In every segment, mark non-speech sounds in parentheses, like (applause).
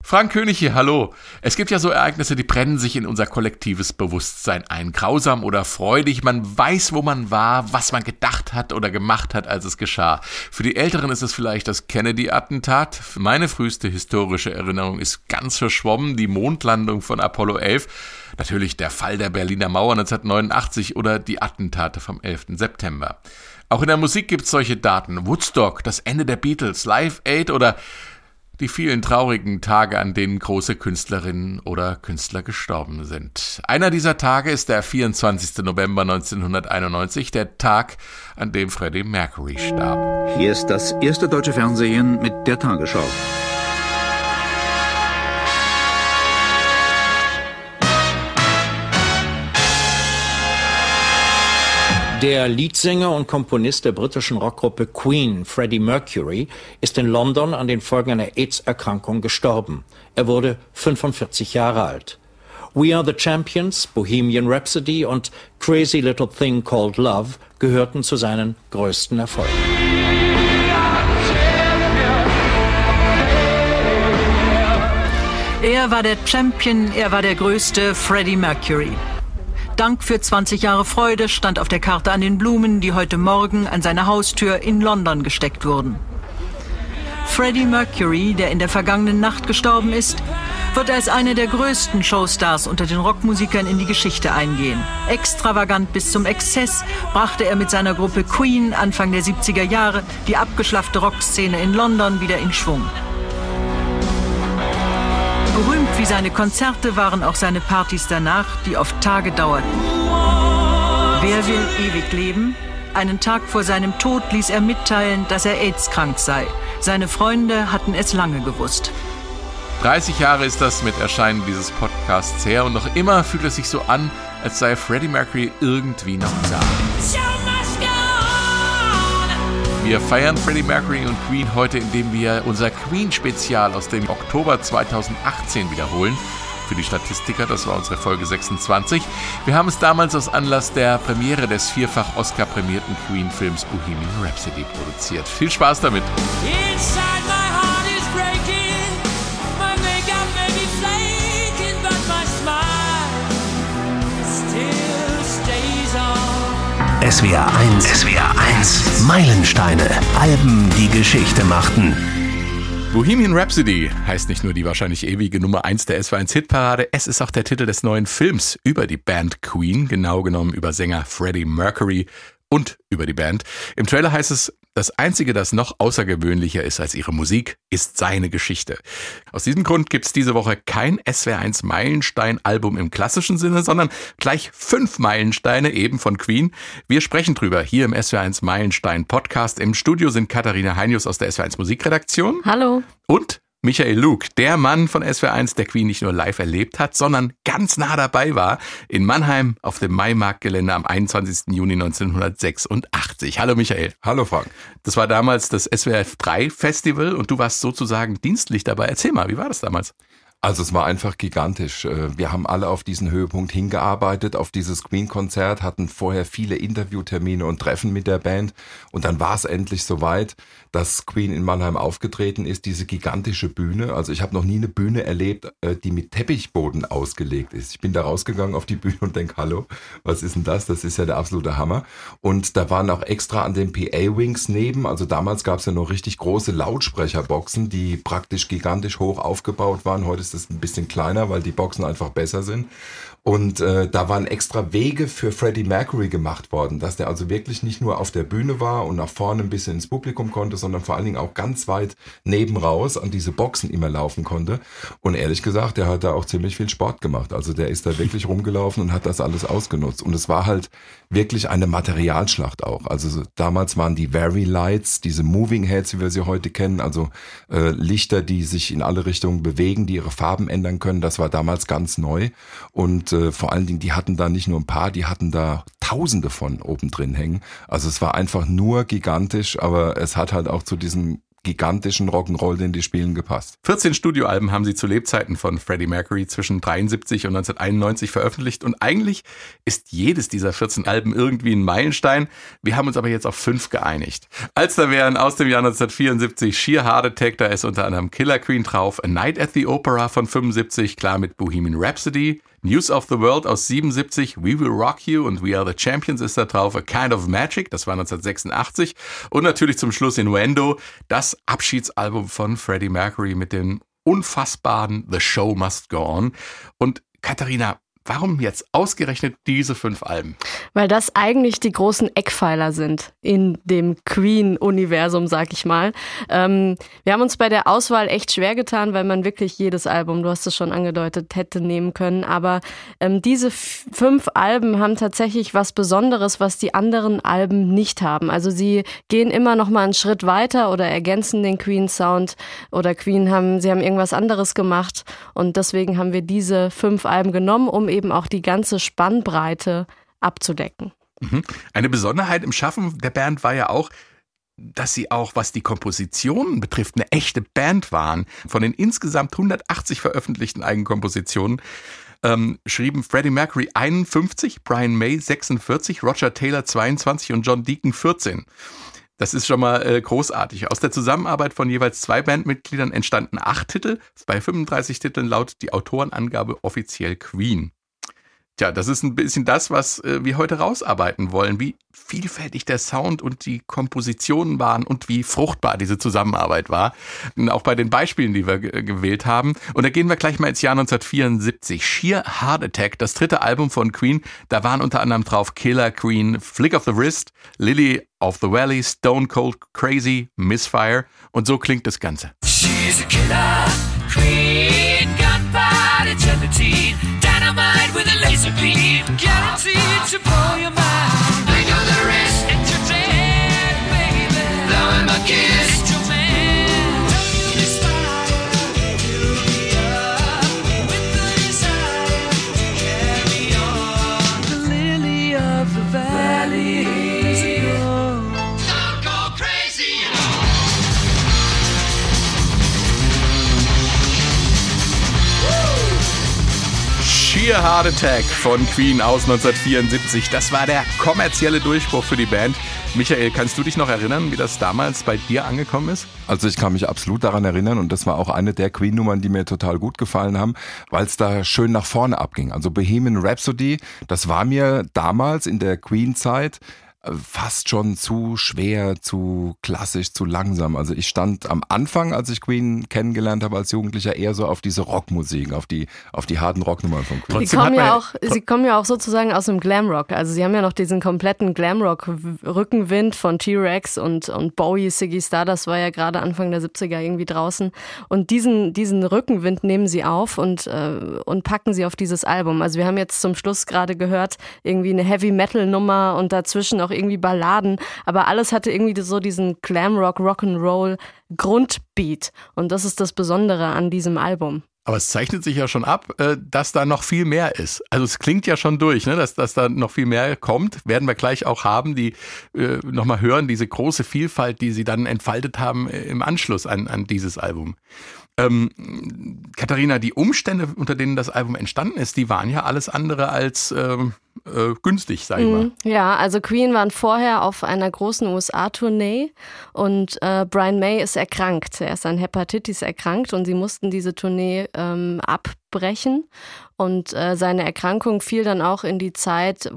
Frank König hier, hallo. Es gibt ja so Ereignisse, die brennen sich in unser kollektives Bewusstsein ein. Grausam oder freudig, man weiß, wo man war, was man gedacht hat oder gemacht hat, als es geschah. Für die Älteren ist es vielleicht das Kennedy-Attentat. Meine früheste historische Erinnerung ist ganz verschwommen, die Mondlandung von Apollo 11. Natürlich der Fall der Berliner Mauer 1989 oder die Attentate vom 11. September. Auch in der Musik gibt es solche Daten. Woodstock, das Ende der Beatles, Live Aid oder die vielen traurigen Tage, an denen große Künstlerinnen oder Künstler gestorben sind. Einer dieser Tage ist der 24. November 1991, der Tag, an dem Freddie Mercury starb. Hier ist das erste deutsche Fernsehen mit der Tagesschau. Der Leadsänger und Komponist der britischen Rockgruppe Queen, Freddie Mercury, ist in London an den Folgen einer AIDS-Erkrankung gestorben. Er wurde 45 Jahre alt. We Are the Champions, Bohemian Rhapsody und Crazy Little Thing Called Love gehörten zu seinen größten Erfolgen. Er war der Champion, er war der größte Freddie Mercury. Dank für 20 Jahre Freude stand auf der Karte an den Blumen, die heute Morgen an seine Haustür in London gesteckt wurden. Freddie Mercury, der in der vergangenen Nacht gestorben ist, wird als einer der größten Showstars unter den Rockmusikern in die Geschichte eingehen. Extravagant bis zum Exzess brachte er mit seiner Gruppe Queen Anfang der 70er Jahre die abgeschlaffte Rockszene in London wieder in Schwung. Berühmt wie seine Konzerte waren auch seine Partys danach, die oft Tage dauerten. Wer will ewig leben? Einen Tag vor seinem Tod ließ er mitteilen, dass er AIDS-krank sei. Seine Freunde hatten es lange gewusst. 30 Jahre ist das mit Erscheinen dieses Podcasts her und noch immer fühlt es sich so an, als sei Freddie Mercury irgendwie noch da. Wir feiern Freddie Mercury und Queen heute, indem wir unser Queen-Spezial aus dem Oktober 2018 wiederholen. Für die Statistiker, das war unsere Folge 26. Wir haben es damals aus Anlass der Premiere des vierfach Oscar-prämierten Queen-Films Bohemian Rhapsody produziert. Viel Spaß damit! SWR 1. SWR 1. Meilensteine. Alben, die Geschichte machten. Bohemian Rhapsody heißt nicht nur die wahrscheinlich ewige Nummer 1 der SW1 Hitparade, es ist auch der Titel des neuen Films über die Band Queen, genau genommen über Sänger Freddie Mercury und über die Band. Im Trailer heißt es, das Einzige, das noch außergewöhnlicher ist als ihre Musik, ist seine Geschichte. Aus diesem Grund gibt's diese Woche kein SWR1 Meilenstein-Album im klassischen Sinne, sondern gleich fünf Meilensteine eben von Queen. Wir sprechen drüber hier im SWR1 Meilenstein Podcast. Im Studio sind Katharina Heinius aus der SWR1 Musikredaktion. Hallo. Und Michael Luke, der Mann von SWR1, der Queen nicht nur live erlebt hat, sondern ganz nah dabei war in Mannheim auf dem Maimarktgelände am 21. Juni 1986. Hallo Michael. Hallo Frank. Das war damals das SWF 3 Festival und du warst sozusagen dienstlich dabei. Erzähl mal, wie war das damals? Also es war einfach gigantisch. Äh, wir haben alle auf diesen Höhepunkt hingearbeitet, auf dieses Queen-Konzert, hatten vorher viele Interviewtermine und Treffen mit der Band und dann war es endlich soweit, dass Queen in Mannheim aufgetreten ist, diese gigantische Bühne. Also ich habe noch nie eine Bühne erlebt, äh, die mit Teppichboden ausgelegt ist. Ich bin da rausgegangen auf die Bühne und denk, hallo, was ist denn das? Das ist ja der absolute Hammer. Und da waren auch extra an den PA-Wings neben, also damals gab es ja noch richtig große Lautsprecherboxen, die praktisch gigantisch hoch aufgebaut waren. Heute ist es ein bisschen kleiner, weil die Boxen einfach besser sind. Und äh, da waren extra Wege für Freddie Mercury gemacht worden, dass der also wirklich nicht nur auf der Bühne war und nach vorne ein bisschen ins Publikum konnte, sondern vor allen Dingen auch ganz weit neben raus an diese Boxen immer laufen konnte. Und ehrlich gesagt, der hat da auch ziemlich viel Sport gemacht. Also der ist da wirklich rumgelaufen und hat das alles ausgenutzt. Und es war halt wirklich eine Materialschlacht auch. Also damals waren die Very Lights, diese Moving Heads, wie wir sie heute kennen, also äh, Lichter, die sich in alle Richtungen bewegen, die ihre Farben ändern können. Das war damals ganz neu. Und äh, vor allen Dingen, die hatten da nicht nur ein paar, die hatten da Tausende von oben drin hängen. Also es war einfach nur gigantisch, aber es hat halt auch zu diesem gigantischen Rock'n'Roll, den die spielen, gepasst. 14 Studioalben haben sie zu Lebzeiten von Freddie Mercury zwischen 73 und 1991 veröffentlicht und eigentlich ist jedes dieser 14 Alben irgendwie ein Meilenstein. Wir haben uns aber jetzt auf fünf geeinigt. Als da wären aus dem Jahr 1974 Sheer Heart Attack, da ist unter anderem Killer Queen drauf, A Night at the Opera von 75, klar mit Bohemian Rhapsody, News of the World aus 77, We Will Rock You und We Are the Champions ist da drauf, A Kind of Magic, das war 1986 und natürlich zum Schluss Innuendo, das Abschiedsalbum von Freddie Mercury mit dem unfassbaren The Show Must Go On. Und Katharina, Warum jetzt ausgerechnet diese fünf Alben? Weil das eigentlich die großen Eckpfeiler sind in dem Queen-Universum, sag ich mal. Ähm, wir haben uns bei der Auswahl echt schwer getan, weil man wirklich jedes Album, du hast es schon angedeutet, hätte nehmen können. Aber ähm, diese fünf Alben haben tatsächlich was Besonderes, was die anderen Alben nicht haben. Also sie gehen immer noch mal einen Schritt weiter oder ergänzen den Queen-Sound oder Queen haben, sie haben irgendwas anderes gemacht und deswegen haben wir diese fünf Alben genommen, um eben eben auch die ganze Spannbreite abzudecken. Mhm. Eine Besonderheit im Schaffen der Band war ja auch, dass sie auch, was die Kompositionen betrifft, eine echte Band waren. Von den insgesamt 180 veröffentlichten Eigenkompositionen ähm, schrieben Freddie Mercury 51, Brian May 46, Roger Taylor 22 und John Deacon 14. Das ist schon mal äh, großartig. Aus der Zusammenarbeit von jeweils zwei Bandmitgliedern entstanden acht Titel, bei 35 Titeln laut die Autorenangabe offiziell Queen. Tja, das ist ein bisschen das, was äh, wir heute rausarbeiten wollen, wie vielfältig der Sound und die Kompositionen waren und wie fruchtbar diese Zusammenarbeit war. Und auch bei den Beispielen, die wir gewählt haben. Und da gehen wir gleich mal ins Jahr 1974. Sheer Heart Attack, das dritte Album von Queen. Da waren unter anderem drauf Killer Queen, Flick of the Wrist, Lily of the Valley, Stone Cold Crazy, Misfire. Und so klingt das Ganze. She's a killer queen, gunfight eternity. dynamite with a beam, guaranteed to blow your mind. Sheer Heart Attack von Queen aus 1974. Das war der kommerzielle Durchbruch für die Band. Michael, kannst du dich noch erinnern, wie das damals bei dir angekommen ist? Also ich kann mich absolut daran erinnern und das war auch eine der Queen-Nummern, die mir total gut gefallen haben, weil es da schön nach vorne abging. Also Bohemian Rhapsody, das war mir damals in der Queen-Zeit fast schon zu schwer, zu klassisch, zu langsam. Also ich stand am Anfang, als ich Queen kennengelernt habe als Jugendlicher, eher so auf diese Rockmusik, auf die, auf die harten Rocknummern von Queen. Sie kommen, ja auch, sie kommen ja auch sozusagen aus dem Glamrock. Also sie haben ja noch diesen kompletten Glamrock-Rückenwind von T-Rex und, und Bowie, Siggy Star, das war ja gerade Anfang der 70er irgendwie draußen. Und diesen, diesen Rückenwind nehmen sie auf und, äh, und packen sie auf dieses Album. Also wir haben jetzt zum Schluss gerade gehört, irgendwie eine Heavy-Metal-Nummer und dazwischen auch irgendwie Balladen, aber alles hatte irgendwie so diesen Glamrock, Rock'n'Roll Grundbeat. Und das ist das Besondere an diesem Album. Aber es zeichnet sich ja schon ab, äh, dass da noch viel mehr ist. Also es klingt ja schon durch, ne? dass, dass da noch viel mehr kommt. Werden wir gleich auch haben, die äh, nochmal hören, diese große Vielfalt, die sie dann entfaltet haben äh, im Anschluss an, an dieses Album. Ähm, Katharina, die Umstände, unter denen das Album entstanden ist, die waren ja alles andere als ähm, äh, günstig, sag ich mal. Mhm. Ja, also Queen waren vorher auf einer großen USA-Tournee und äh, Brian May ist erkrankt. Er ist an Hepatitis erkrankt und sie mussten diese Tournee ähm, abbrechen. Und äh, seine Erkrankung fiel dann auch in die Zeit,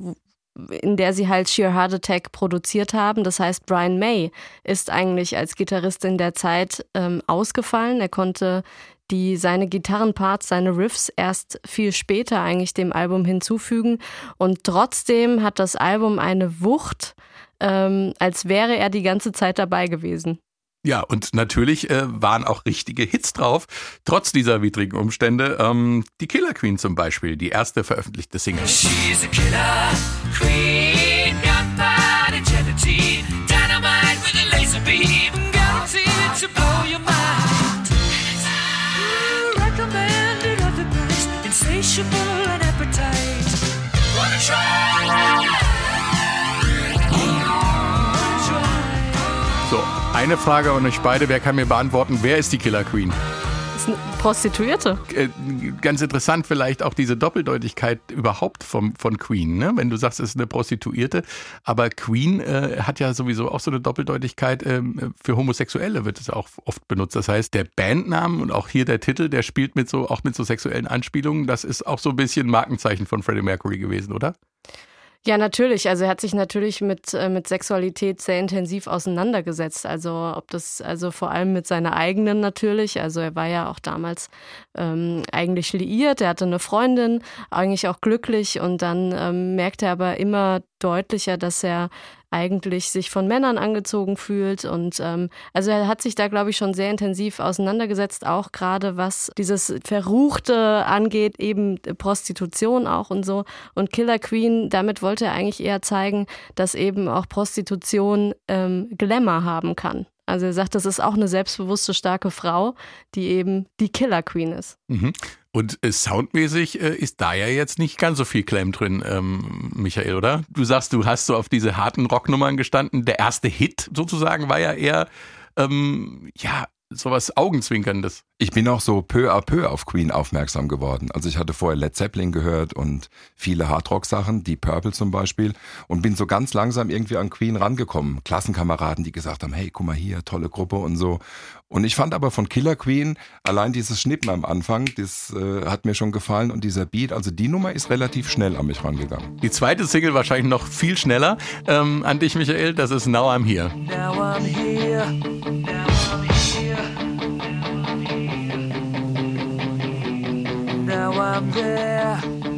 in der sie halt Sheer Heart Attack produziert haben. Das heißt, Brian May ist eigentlich als Gitarrist in der Zeit ähm, ausgefallen. Er konnte die seine Gitarrenparts, seine Riffs erst viel später eigentlich dem Album hinzufügen. Und trotzdem hat das Album eine Wucht, ähm, als wäre er die ganze Zeit dabei gewesen. Ja, und natürlich äh, waren auch richtige Hits drauf, trotz dieser widrigen Umstände. Ähm, die Killer Queen zum Beispiel, die erste veröffentlichte Single. She's a killer queen, gunfight agility, dynamite with a laser beam, guaranteed to blow your mind. Recommended of the best, insatiable and appetite. Wanna try? Eine Frage an euch beide. Wer kann mir beantworten, wer ist die Killer Queen? Das ist eine Prostituierte. Äh, ganz interessant vielleicht auch diese Doppeldeutigkeit überhaupt vom, von Queen. Ne? Wenn du sagst, es ist eine Prostituierte, aber Queen äh, hat ja sowieso auch so eine Doppeldeutigkeit. Äh, für Homosexuelle wird es auch oft benutzt. Das heißt, der Bandnamen und auch hier der Titel, der spielt mit so auch mit so sexuellen Anspielungen. Das ist auch so ein bisschen Markenzeichen von Freddie Mercury gewesen, oder? Ja, natürlich. Also er hat sich natürlich mit, äh, mit Sexualität sehr intensiv auseinandergesetzt. Also ob das, also vor allem mit seiner eigenen natürlich. Also er war ja auch damals ähm, eigentlich liiert. Er hatte eine Freundin, eigentlich auch glücklich. Und dann ähm, merkte er aber immer deutlicher, dass er eigentlich sich von Männern angezogen fühlt. Und ähm, also er hat sich da, glaube ich, schon sehr intensiv auseinandergesetzt, auch gerade was dieses Verruchte angeht, eben Prostitution auch und so. Und Killer Queen, damit wollte er eigentlich eher zeigen, dass eben auch Prostitution ähm, Glamour haben kann. Also er sagt, das ist auch eine selbstbewusste, starke Frau, die eben die Killer Queen ist. Mhm. Und äh, soundmäßig äh, ist da ja jetzt nicht ganz so viel Claim drin, ähm, Michael, oder? Du sagst, du hast so auf diese harten Rocknummern gestanden. Der erste Hit sozusagen war ja eher, ähm, ja, sowas Augenzwinkerndes. Ich bin auch so peu à peu auf Queen aufmerksam geworden. Also ich hatte vorher Led Zeppelin gehört und viele Hardrock-Sachen, die Purple zum Beispiel, und bin so ganz langsam irgendwie an Queen rangekommen. Klassenkameraden, die gesagt haben, hey, guck mal hier, tolle Gruppe und so. Und ich fand aber von Killer Queen allein dieses Schnippen am Anfang, das äh, hat mir schon gefallen und dieser Beat, also die Nummer ist relativ schnell an mich rangegangen. Die zweite Single wahrscheinlich noch viel schneller ähm, an dich, Michael, das ist Now I'm Here. Now I'm here. Now Now I'm there.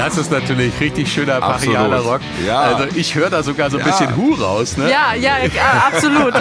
Das ist natürlich richtig schöner brachialer Rock. Ja. Also ich höre da sogar so ein Ja. bisschen Hu raus. Ne? Ja, ja, ja absolut. (laughs)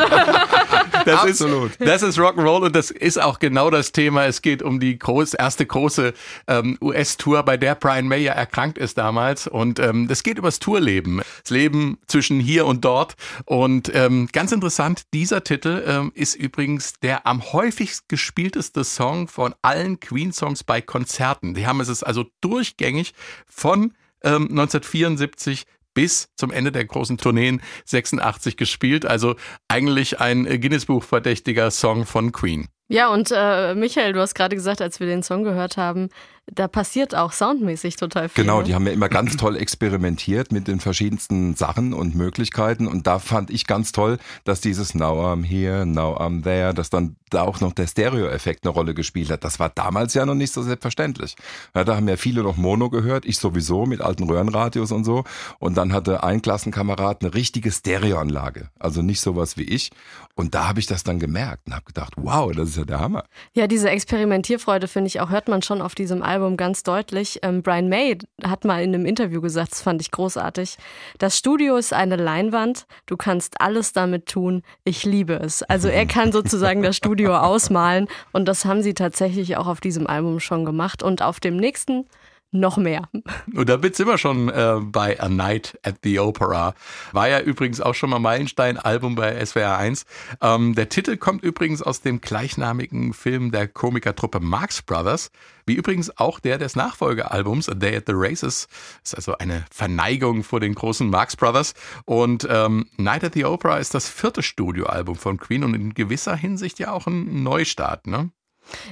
Das Absolut. Ist, das ist Rock'n'Roll und das ist auch genau das Thema. Es geht um die groß, erste große ähm, US-Tour, bei der Brian May ja erkrankt ist damals. Und ähm, das geht übers Tourleben. Das Leben zwischen hier und dort. Und ähm, ganz interessant, dieser Titel ähm, ist übrigens der am häufigst gespielteste Song von allen Queen-Songs bei Konzerten. Die haben es also durchgängig von ähm, 1974 bis zum Ende der großen Tourneen 86 gespielt. Also eigentlich ein äh, Guinness-Buch verdächtiger Song von Queen. Ja, und äh, Michael, du hast gerade gesagt, als wir den Song gehört haben, da passiert auch soundmäßig total viel. Genau, ne? die haben ja immer ganz toll experimentiert mit den verschiedensten Sachen und Möglichkeiten. Und da fand ich ganz toll, dass dieses Now I'm here, now I'm there, dass dann da auch noch der Stereo-Effekt eine Rolle gespielt hat. Das war damals ja noch nicht so selbstverständlich. Ja, da haben ja viele noch Mono gehört, ich sowieso mit alten Röhrenradios und so. Und dann hatte ein Klassenkamerad eine richtige Stereoanlage. Also nicht sowas wie ich. Und da habe ich das dann gemerkt und habe gedacht, wow, das ist ja der Hammer. Ja, diese Experimentierfreude, finde ich auch, hört man schon auf diesem Album ganz deutlich. Ähm, Brian May hat mal in einem Interview gesagt, das fand ich großartig. Das Studio ist eine Leinwand, du kannst alles damit tun, ich liebe es. Also er kann (laughs) sozusagen das Studio ausmalen und das haben sie tatsächlich auch auf diesem Album schon gemacht und auf dem nächsten noch mehr. Und damit sind wir schon äh, bei A Night at the Opera. War ja übrigens auch schon mal Meilenstein-Album bei SWR 1. Ähm, der Titel kommt übrigens aus dem gleichnamigen Film der Komikertruppe Marx Brothers, wie übrigens auch der des Nachfolgealbums A Day at the Races. Ist also eine Verneigung vor den großen Marx Brothers. Und ähm, Night at the Opera ist das vierte Studioalbum von Queen und in gewisser Hinsicht ja auch ein Neustart, ne?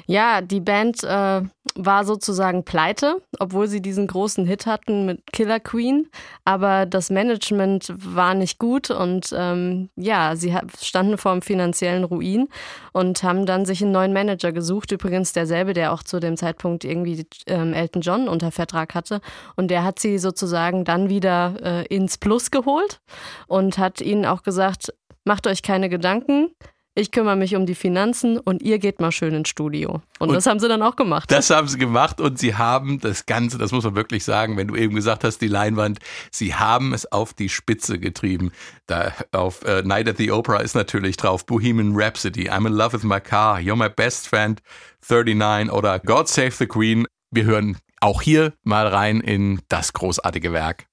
Ja, die Band äh, war sozusagen pleite, obwohl sie diesen großen Hit hatten mit Killer Queen. Aber das Management war nicht gut und ähm, ja, sie standen vor einem finanziellen Ruin und haben dann sich einen neuen Manager gesucht. Übrigens derselbe, der auch zu dem Zeitpunkt irgendwie ähm, Elton John unter Vertrag hatte. Und der hat sie sozusagen dann wieder äh, ins Plus geholt und hat ihnen auch gesagt, macht euch keine Gedanken. Ich kümmere mich um die Finanzen und ihr geht mal schön ins Studio. Und, Und das haben sie dann auch gemacht. Das haben sie gemacht und sie haben das Ganze, das muss man wirklich sagen, wenn du eben gesagt hast, die Leinwand, sie haben es auf die Spitze getrieben. Da auf äh, Night at the Opera ist natürlich drauf Bohemian Rhapsody, I'm in love with my car, You're my best friend, 39 oder God Save the Queen. Wir hören Auch hier mal rein in das großartige Werk.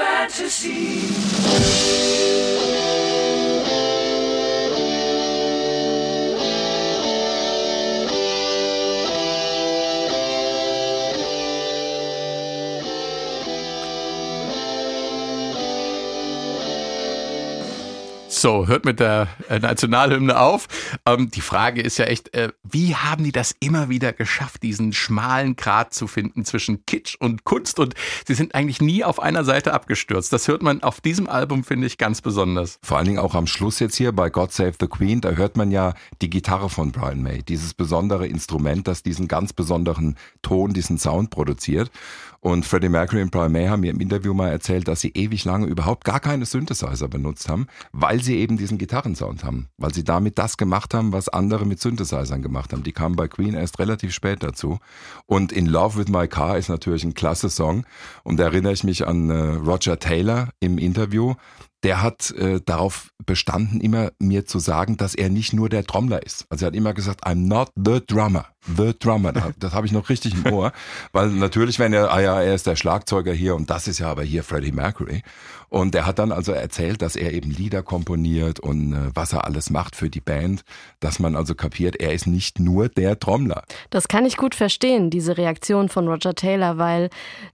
fantasy. So, hört mit der äh, Nationalhymne auf. Ähm, die Frage ist ja echt, äh, wie haben die das immer wieder geschafft, diesen schmalen Grat zu finden zwischen Kitsch und Kunst? Und sie sind eigentlich nie auf einer Seite abgestürzt. Das hört man auf diesem Album, finde ich, ganz besonders. Vor allen Dingen auch am Schluss jetzt hier bei God Save the Queen, da hört man ja die Gitarre von Brian May. Dieses besondere Instrument, das diesen ganz besonderen Ton, diesen Sound produziert. Und Freddie Mercury und Brian May haben mir im Interview mal erzählt, dass sie ewig lange überhaupt gar keine Synthesizer benutzt haben, weil sie eben diesen Gitarrensound haben. Weil sie damit das gemacht haben, was andere mit Synthesizern gemacht haben. Die kamen bei Queen erst relativ spät dazu. Und In Love with My Car ist natürlich ein klasse Song. Und da erinnere ich mich an äh, Roger Taylor im Interview, der hat äh, darauf bestanden, immer mir zu sagen, dass er nicht nur der Trommler ist. Also er hat immer gesagt, I'm not the drummer. The Drummer. Das habe ich noch richtig im Ohr. Weil natürlich, wenn er, ah ja, er ist der Schlagzeuger hier und das ist ja aber hier Freddie Mercury. Und er hat dann also erzählt, dass er eben Lieder komponiert und äh, was er alles macht für die Band, dass man also kapiert, er ist nicht nur der Trommler. Das kann ich gut verstehen, diese Reaktion von Roger Taylor, weil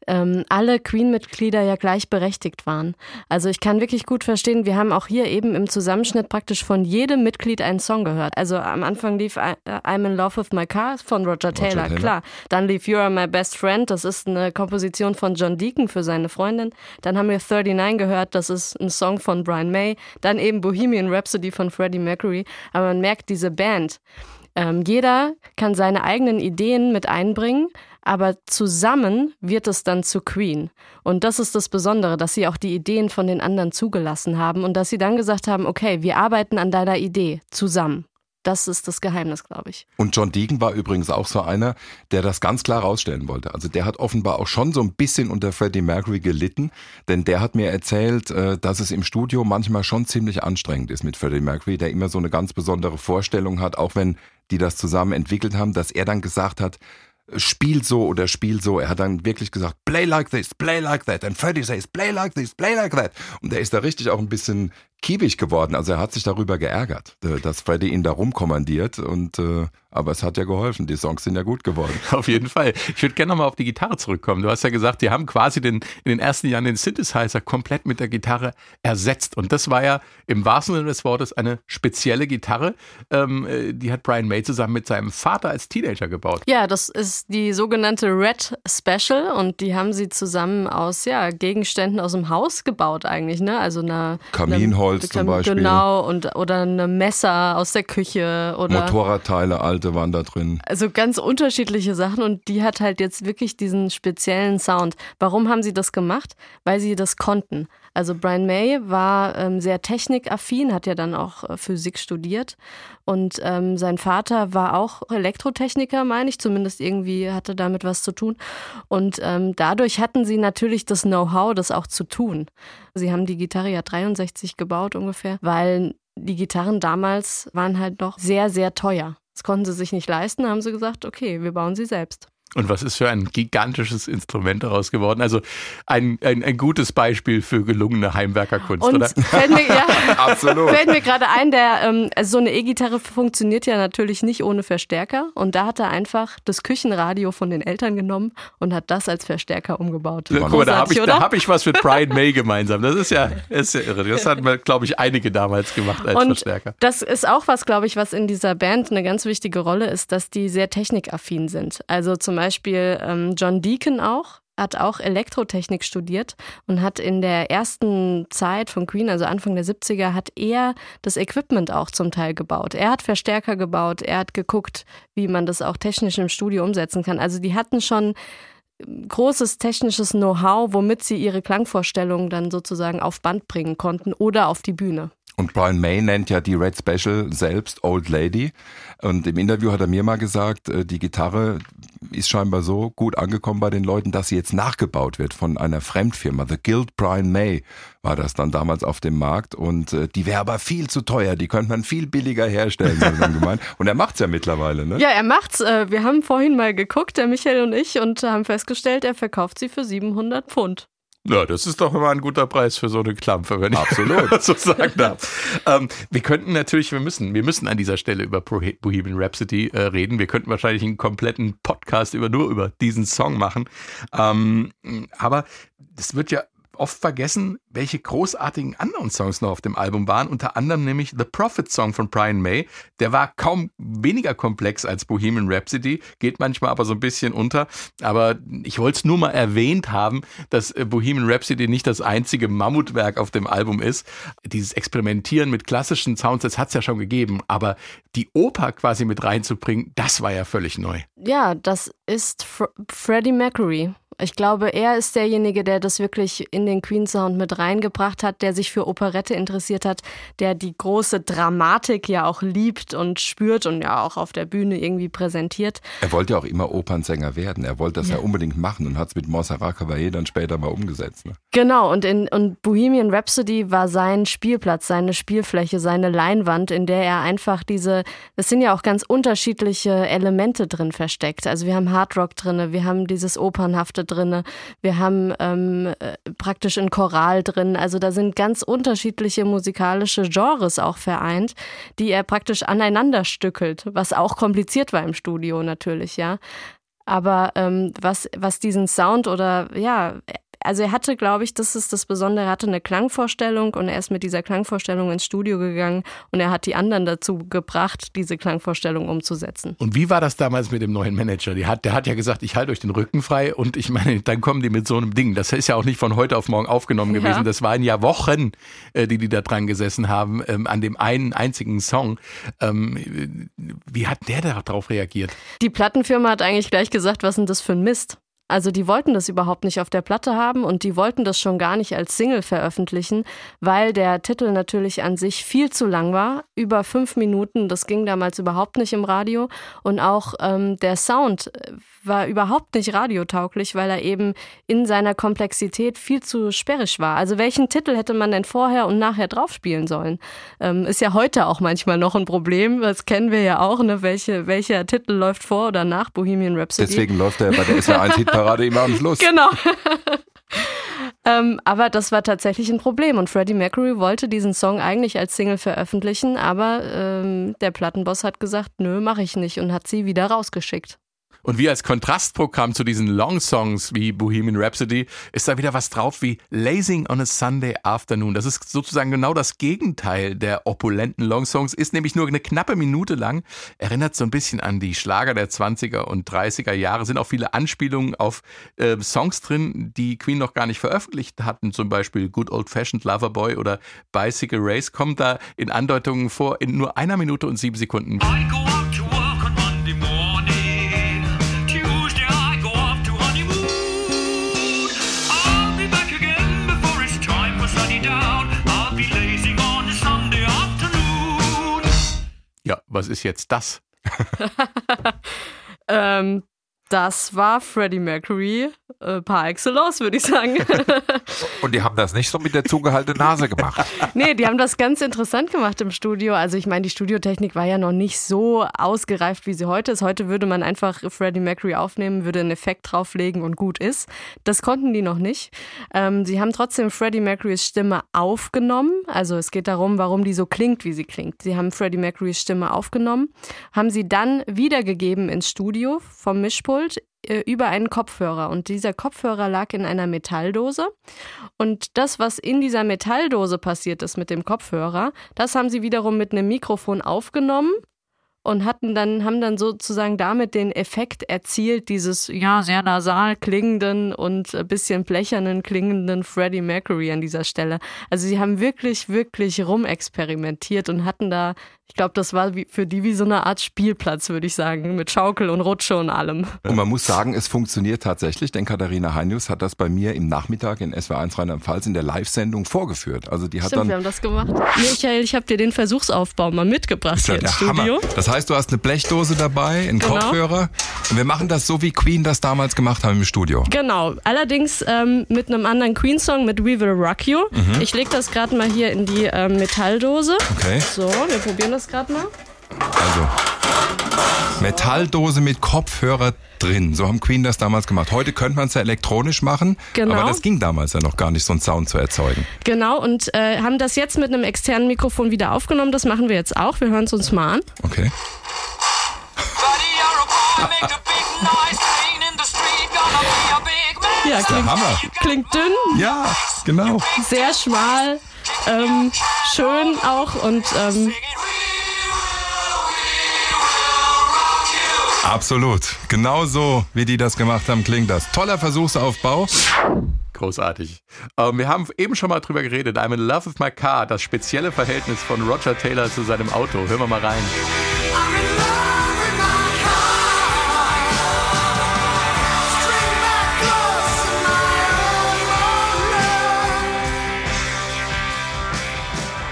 ähm, alle Queen-Mitglieder ja gleichberechtigt waren. Also ich kann wirklich gut verstehen, wir haben auch hier eben im Zusammenschnitt praktisch von jedem Mitglied einen Song gehört. Also am Anfang lief I'm in Love with My Car von Roger Taylor, Roger Taylor. klar. Dann lief You Are My Best Friend, das ist eine Komposition von John Deacon für seine Freundin. Dann haben wir 39 gehört, das ist ein Song von Brian May. Dann eben Bohemian Rhapsody von Freddie Mercury. Aber man merkt, diese Band, ähm, jeder kann seine eigenen Ideen mit einbringen, aber zusammen wird es dann zu Queen. Und das ist das Besondere, dass sie auch die Ideen von den anderen zugelassen haben und dass sie dann gesagt haben, okay, wir arbeiten an deiner Idee zusammen. Das ist das Geheimnis, glaube ich. Und John Deacon war übrigens auch so einer, der das ganz klar rausstellen wollte. Also der hat offenbar auch schon so ein bisschen unter Freddie Mercury gelitten, denn der hat mir erzählt, äh, dass es im Studio manchmal schon ziemlich anstrengend ist mit Freddie Mercury, der immer so eine ganz besondere Vorstellung hat, auch wenn die das zusammen entwickelt haben, dass er dann gesagt hat, spiel so oder spiel so. Er hat dann wirklich gesagt, play like this, play like that. And Freddie says, play like this, play like that. Und er ist da richtig auch ein bisschen kiebig geworden. Also er hat sich darüber geärgert, äh, dass Freddy ihn da rumkommandiert und äh, aber es hat ja geholfen. Die Songs sind ja gut geworden. (laughs) Auf jeden Fall. Ich würde gerne nochmal auf die Gitarre zurückkommen. Du hast ja gesagt, die haben quasi den, in den ersten Jahren den Synthesizer komplett mit der Gitarre ersetzt. Und das war ja im wahrsten Sinne des Wortes eine spezielle Gitarre. Ähm, äh, die hat Brian May zusammen mit seinem Vater als Teenager gebaut. Ja, das ist die sogenannte Red Special und die haben sie zusammen aus ja, Gegenständen aus dem Haus gebaut eigentlich. Ne? Also einer Kaminholz Holz zum Beispiel. Genau, und, oder ein Messer aus der Küche. Oder Motorradteile, alte waren da drin. Also ganz unterschiedliche Sachen und die hat halt jetzt wirklich diesen speziellen Sound. Warum haben sie das gemacht? Weil sie das konnten. Also Brian May war ähm, sehr technikaffin, hat ja dann auch äh, Physik studiert und ähm, sein Vater war auch Elektrotechniker, meine ich, zumindest irgendwie hatte damit was zu tun. Und ähm, dadurch hatten sie natürlich das Know-how, das auch zu tun. Sie haben die Gitarre ja 63 gebaut ungefähr, weil die Gitarren damals waren halt noch sehr, sehr teuer. Das konnten sie sich nicht leisten, haben sie gesagt, okay, wir bauen sie selbst. Und was ist für ein gigantisches Instrument daraus geworden? Also ein, ein, ein gutes Beispiel für gelungene Heimwerkerkunst, und oder? Fällt mir, ja, (laughs) Absolut. Fällt mir gerade ein, der, ähm, also so eine E-Gitarre funktioniert ja natürlich nicht ohne Verstärker. Und da hat er einfach das Küchenradio von den Eltern genommen und hat das als Verstärker umgebaut. Guck mal, da habe ich, hab ich was mit Brian May gemeinsam. Das ist ja, ist ja irre. Das hatten wir, glaube ich, einige damals gemacht als und Verstärker. Das ist auch was, glaube ich, was in dieser Band eine ganz wichtige Rolle ist, dass die sehr technikaffin sind. Also zum Beispiel ähm, John Deacon auch. hat auch Elektrotechnik studiert und hat in der ersten Zeit von Queen, also Anfang der 70er, hat er das Equipment auch zum Teil gebaut. Er hat Verstärker gebaut, er hat geguckt, wie man das auch technisch im Studio umsetzen kann. Also die hatten schon großes technisches Know-how, womit sie ihre Klangvorstellungen dann sozusagen auf Band bringen konnten oder auf die Bühne. Und Brian May nennt ja die Red Special selbst Old Lady. Und im Interview hat er mir mal gesagt, äh, die Gitarre ist scheinbar so gut angekommen bei den Leuten, dass sie jetzt nachgebaut wird von einer Fremdfirma. The Guild Brian May war das dann damals auf dem Markt. Und äh, die wäre aber viel zu teuer. Die könnte man viel billiger herstellen, hat er gemeint. (laughs) Und er macht's ja mittlerweile, ne? Ja, er macht's. Äh, wir haben vorhin mal geguckt, der Michael und ich, und haben festgestellt, er verkauft sie für 700 Pfund. Ja, das ist doch immer ein guter Preis für so eine Klampfe, wenn Absolut. ich (laughs) so sagen darf. ähm, wir könnten natürlich, wir müssen, wir müssen an dieser Stelle über Bohemian Rhapsody äh, reden. Wir könnten wahrscheinlich einen kompletten Podcast über nur über diesen Song machen. Ähm, aber das wird ja oft vergessen, welche großartigen anderen Songs noch auf dem Album waren. Unter anderem nämlich The Prophet Song von Brian May. Der war kaum weniger komplex als Bohemian Rhapsody, geht manchmal aber so ein bisschen unter. Aber ich wollte es nur mal erwähnt haben, dass äh, Bohemian Rhapsody nicht das einzige Mammutwerk auf dem Album ist. Dieses Experimentieren mit klassischen Sounds, das hat es ja schon gegeben. Aber die Oper quasi mit reinzubringen, das war ja völlig neu. Ja, das ist Fr Freddie Mercury. Ich glaube, er ist derjenige, der das wirklich in den Queen Sound mit reingebracht hat, der sich für Operette interessiert hat, der die große Dramatik ja auch liebt und spürt und ja auch auf der Bühne irgendwie präsentiert. Er wollte ja auch immer Opernsänger werden. Er wollte das ja, ja unbedingt machen und hat es mit Montserrat Caballé dann später mal umgesetzt. Ne? Genau, und in und Bohemian Rhapsody war sein Spielplatz, seine Spielfläche, seine Leinwand, in der er einfach diese, es sind ja auch ganz unterschiedliche Elemente drin versteckt. Also wir haben Hardrock drin, wir haben dieses Opernhafte drin, wir haben ähm, äh, praktisch ein Choral drin. Also da sind ganz unterschiedliche musikalische Genres auch vereint, die er praktisch aneinander stückelt, was auch kompliziert war im Studio natürlich, ja. Aber ähm, was, was diesen Sound oder ja, also er hatte, glaube ich, das ist das Besondere, er hatte eine Klangvorstellung und er ist mit dieser Klangvorstellung ins Studio gegangen und er hat die anderen dazu gebracht, diese Klangvorstellung umzusetzen. Und wie war das damals mit dem neuen Manager? Hat, der hat ja gesagt, ich halte euch den Rücken frei und ich meine, dann kommen die mit so einem Ding. Das ist ja auch nicht von heute auf morgen aufgenommen gewesen. Ja. Das waren ja Wochen, äh, die die da dran gesessen haben, ähm, an dem einen einzigen Song. Ähm, wie hat der darauf reagiert? Die Plattenfirma hat eigentlich gleich gesagt, was denn das für ein Mist? Also die wollten das überhaupt nicht auf der Platte haben und die wollten das schon gar nicht als Single veröffentlichen, weil der Titel natürlich an sich viel zu lang war, über fünf Minuten. Das ging damals überhaupt nicht im Radio und auch ähm, der Sound war überhaupt nicht radiotauglich, weil er eben in seiner Komplexität viel zu sperrig war. Also welchen Titel hätte man denn vorher und nachher draufspielen sollen? Ähm, ist ja heute auch manchmal noch ein Problem. Das kennen wir ja auch, ne? Welche, welcher Titel läuft vor oder nach Bohemian Rhapsody? Deswegen läuft er bei der SWR1-Hitparade immer am Schluss. Genau. (laughs) Ähm, aber das war tatsächlich ein Problem und Freddie Mercury wollte diesen Song eigentlich als Single veröffentlichen, aber ähm, der Plattenboss hat gesagt, nö, mache ich nicht und hat sie wieder rausgeschickt. Und wie als Kontrastprogramm zu diesen Long-Songs wie Bohemian Rhapsody ist da wieder was drauf wie Lazing on a Sunday Afternoon. Das ist sozusagen genau das Gegenteil der opulenten Long-Songs, ist nämlich nur eine knappe Minute lang, erinnert so ein bisschen an die Schlager der 20er und 30er Jahre, sind auch viele Anspielungen auf äh, Songs drin, die Queen noch gar nicht veröffentlicht hatten, zum Beispiel Good Old Fashioned Loverboy oder Bicycle Race, kommt da in Andeutungen vor in nur einer Minute und sieben Sekunden. Ja, was ist jetzt das? (laughs) ähm, das war Freddie Mercury äh, par excellence, würde ich sagen. (laughs) Und die haben das nicht so mit der zugehaltenen Nase gemacht. (laughs) nee, die haben das ganz interessant gemacht im Studio. Also ich meine, die Studiotechnik war ja noch nicht so ausgereift, wie sie heute ist. Heute würde man einfach Freddie Mercury aufnehmen, würde einen Effekt drauflegen und gut ist. Das konnten die noch nicht. Ähm, sie haben trotzdem Freddie Mercurys Stimme aufgenommen. Also es geht darum, warum die so klingt, wie sie klingt. Sie haben Freddie Mercurys Stimme aufgenommen, haben sie dann wiedergegeben ins Studio vom Mischpult Mischpult äh, über einen Kopfhörer. Und dieser Kopfhörer lag in einer Metalldose. Und das, was in dieser Metalldose passiert ist mit dem Kopfhörer, das haben sie wiederum mit einem Mikrofon aufgenommen und hatten dann, haben dann sozusagen damit den Effekt erzielt, dieses ja sehr nasal klingenden und ein bisschen blechernen klingenden Freddie Mercury an dieser Stelle. Also sie haben wirklich, wirklich rumexperimentiert und hatten da ich glaube, das war wie, für die wie so eine Art Spielplatz, würde ich sagen, mit Schaukel und Rutsche und allem. Und man muss sagen, es funktioniert tatsächlich, denn Katharina Heinius hat das bei mir im Nachmittag in SW1 Rheinland-Pfalz in der Live-Sendung vorgeführt. Also die hat Stimmt, dann wir haben das gemacht. Michael, ich habe dir den Versuchsaufbau mal mitgebracht hier ins der Studio. Hammer. Das heißt, du hast eine Blechdose dabei, einen Genau. Kopfhörer und wir machen das so, wie Queen das damals gemacht haben im Studio. Genau, allerdings ähm, mit einem anderen Queen-Song mit We Will Rock You. Mhm. Ich lege das gerade mal hier in die ähm, Metalldose. Okay, So, wir probieren das gerade mal. Also Metalldose mit Kopfhörer drin. So haben Queen das damals gemacht. Heute könnte man es ja elektronisch machen, Genau. aber das ging damals ja noch gar nicht, so einen Sound zu erzeugen. Genau, und äh, haben das jetzt mit einem externen Mikrofon wieder aufgenommen. Das machen wir jetzt auch. Wir hören es uns mal an. Okay. (laughs) Ja, klingt, Hammer. klingt dünn, Ja, genau. sehr schmal, ähm, schön auch und ähm, Absolut. Genau so, wie die das gemacht haben, klingt das. Toller Versuchsaufbau. Großartig. Ähm, wir haben eben schon mal drüber geredet. I'm in love with my car, das spezielle Verhältnis von Roger Taylor zu seinem Auto. Hören wir mal rein.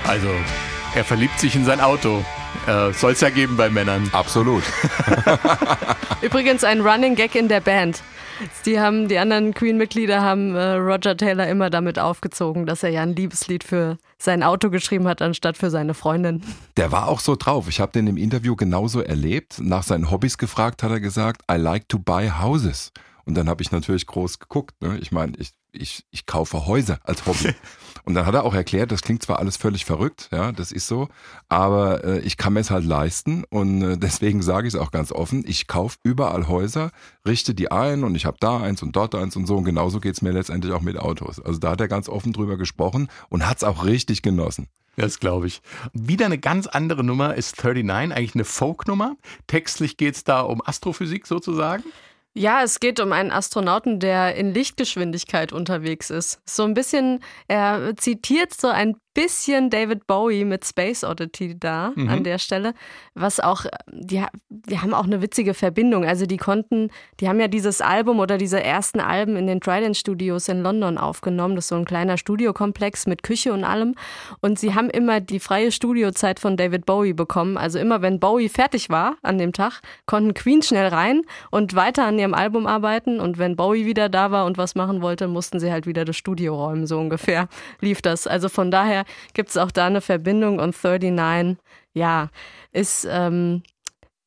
Also, er verliebt sich in sein Auto. Äh, Soll es ja geben bei Männern. Absolut. (laughs) übrigens ein Running Gag in der Band. Die haben, die anderen Queen-Mitglieder haben äh, Roger Taylor immer damit aufgezogen, dass er ja ein Liebeslied für sein Auto geschrieben hat, anstatt für seine Freundin. Der war auch so drauf. Ich habe den im Interview genauso erlebt. Nach seinen Hobbys gefragt, hat er gesagt, I like to buy houses. Und dann habe ich natürlich groß geguckt. Ne? Ich meine, ich, ich, ich kaufe Häuser als Hobby. (laughs) Und dann hat er auch erklärt, das klingt zwar alles völlig verrückt, ja, das ist so, aber äh, ich kann mir es halt leisten und äh, (laughs) deswegen sage ich es auch ganz offen, ich kaufe überall Häuser, richte die ein und ich habe da eins und dort eins und so und genauso geht's mir letztendlich auch mit Autos. Also da hat er ganz offen drüber gesprochen und hat's auch richtig genossen. Das glaube ich. Wieder eine ganz andere Nummer ist 39, eigentlich eine Folk-Nummer. Textlich geht es da um Astrophysik sozusagen. Ja, es geht um einen Astronauten, der in Lichtgeschwindigkeit unterwegs ist. So ein bisschen, er zitiert so ein bisschen David Bowie mit Space Oddity da Mhm. an der Stelle, was auch, die, die haben auch eine witzige Verbindung. Also die konnten, die haben ja dieses Album oder diese ersten Alben in den Trident Studios in London aufgenommen. Das ist so ein kleiner Studiokomplex mit Küche und allem. Und sie haben immer die freie Studiozeit von David Bowie bekommen. Also immer wenn Bowie fertig war an dem Tag, konnten Queen schnell rein und weiter an ihrem Album arbeiten. Und wenn Bowie wieder da war und was machen wollte, mussten sie halt wieder das Studio räumen. So ungefähr lief das. Also von daher gibt es auch da eine Verbindung. Und 39, ja, ist ähm,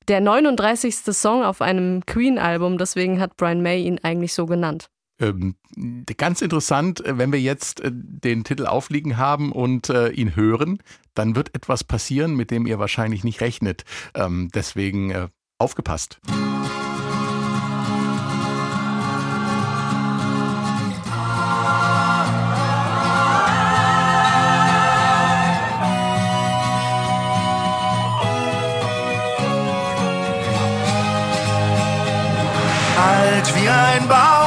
der 39. Song auf einem Queen-Album. Deswegen hat Brian May ihn eigentlich so genannt. Ähm, ganz interessant, äh, wenn wir jetzt äh, den Titel aufliegen haben und äh, ihn hören, dann wird etwas passieren, mit dem ihr wahrscheinlich nicht rechnet. Ähm, deswegen äh, aufgepasst. alt ein Baum.